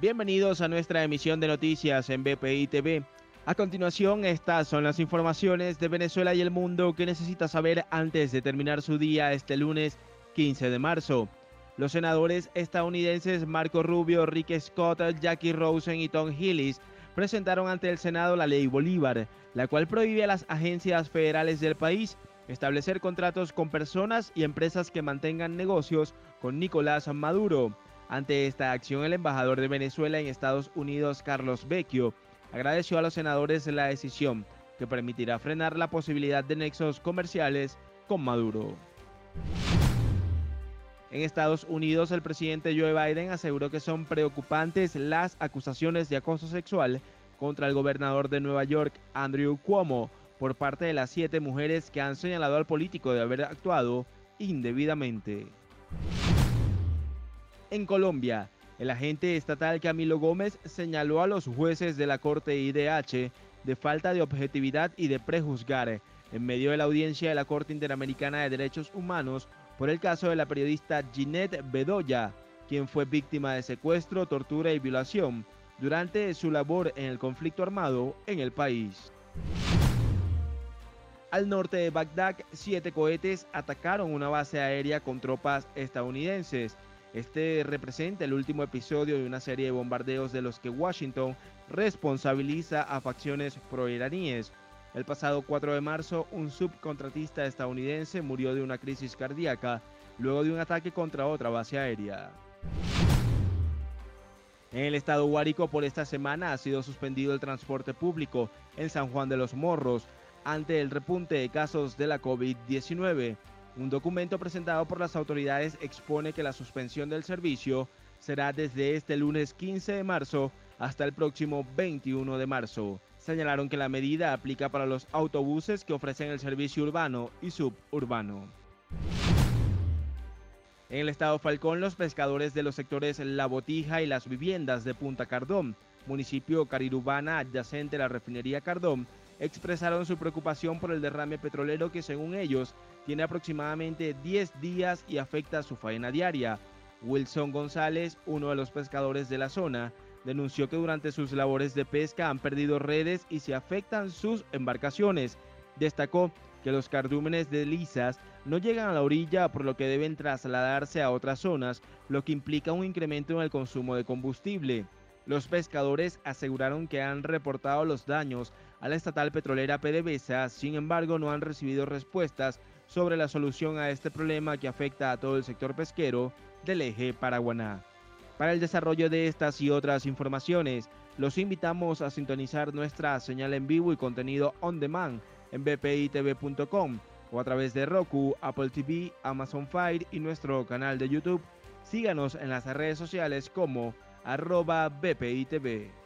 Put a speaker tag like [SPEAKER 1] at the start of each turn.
[SPEAKER 1] Bienvenidos a nuestra emisión de noticias en BPI TV. A continuación, estas son las informaciones de Venezuela y el mundo que necesita saber antes de terminar su día este lunes 15 de marzo. Los senadores estadounidenses Marco Rubio, Rick Scott, Jackie Rosen y Tom Hillis presentaron ante el Senado la ley Bolívar, la cual prohíbe a las agencias federales del país establecer contratos con personas y empresas que mantengan negocios con Nicolás Maduro. Ante esta acción, el embajador de Venezuela en Estados Unidos, Carlos Vecchio, agradeció a los senadores la decisión que permitirá frenar la posibilidad de nexos comerciales con Maduro. En Estados Unidos, el presidente Joe Biden aseguró que son preocupantes las acusaciones de acoso sexual contra el gobernador de Nueva York, Andrew Cuomo, por parte de las siete mujeres que han señalado al político de haber actuado indebidamente. En Colombia, el agente estatal Camilo Gómez señaló a los jueces de la Corte IDH de falta de objetividad y de prejuzgar en medio de la audiencia de la Corte Interamericana de Derechos Humanos por el caso de la periodista Ginette Bedoya, quien fue víctima de secuestro, tortura y violación durante su labor en el conflicto armado en el país. Al norte de Bagdad, siete cohetes atacaron una base aérea con tropas estadounidenses. Este representa el último episodio de una serie de bombardeos de los que Washington responsabiliza a facciones proiraníes. El pasado 4 de marzo, un subcontratista estadounidense murió de una crisis cardíaca luego de un ataque contra otra base aérea. En el estado Guárico por esta semana ha sido suspendido el transporte público en San Juan de los Morros ante el repunte de casos de la COVID-19. Un documento presentado por las autoridades expone que la suspensión del servicio será desde este lunes 15 de marzo hasta el próximo 21 de marzo. Señalaron que la medida aplica para los autobuses que ofrecen el servicio urbano y suburbano. En el estado Falcón, los pescadores de los sectores La Botija y las viviendas de Punta Cardón, municipio carirubana adyacente a la refinería Cardón, expresaron su preocupación por el derrame petrolero que según ellos tiene aproximadamente 10 días y afecta su faena diaria. Wilson González, uno de los pescadores de la zona, denunció que durante sus labores de pesca han perdido redes y se afectan sus embarcaciones. Destacó que los cardúmenes de lisas no llegan a la orilla por lo que deben trasladarse a otras zonas, lo que implica un incremento en el consumo de combustible. Los pescadores aseguraron que han reportado los daños a la estatal petrolera PDVSA, sin embargo no han recibido respuestas sobre la solución a este problema que afecta a todo el sector pesquero del eje Paraguaná. Para el desarrollo de estas y otras informaciones, los invitamos a sintonizar nuestra señal en vivo y contenido on demand en bpitv.com o a través de Roku, Apple TV, Amazon Fire y nuestro canal de YouTube. Síganos en las redes sociales como arroba bpitv.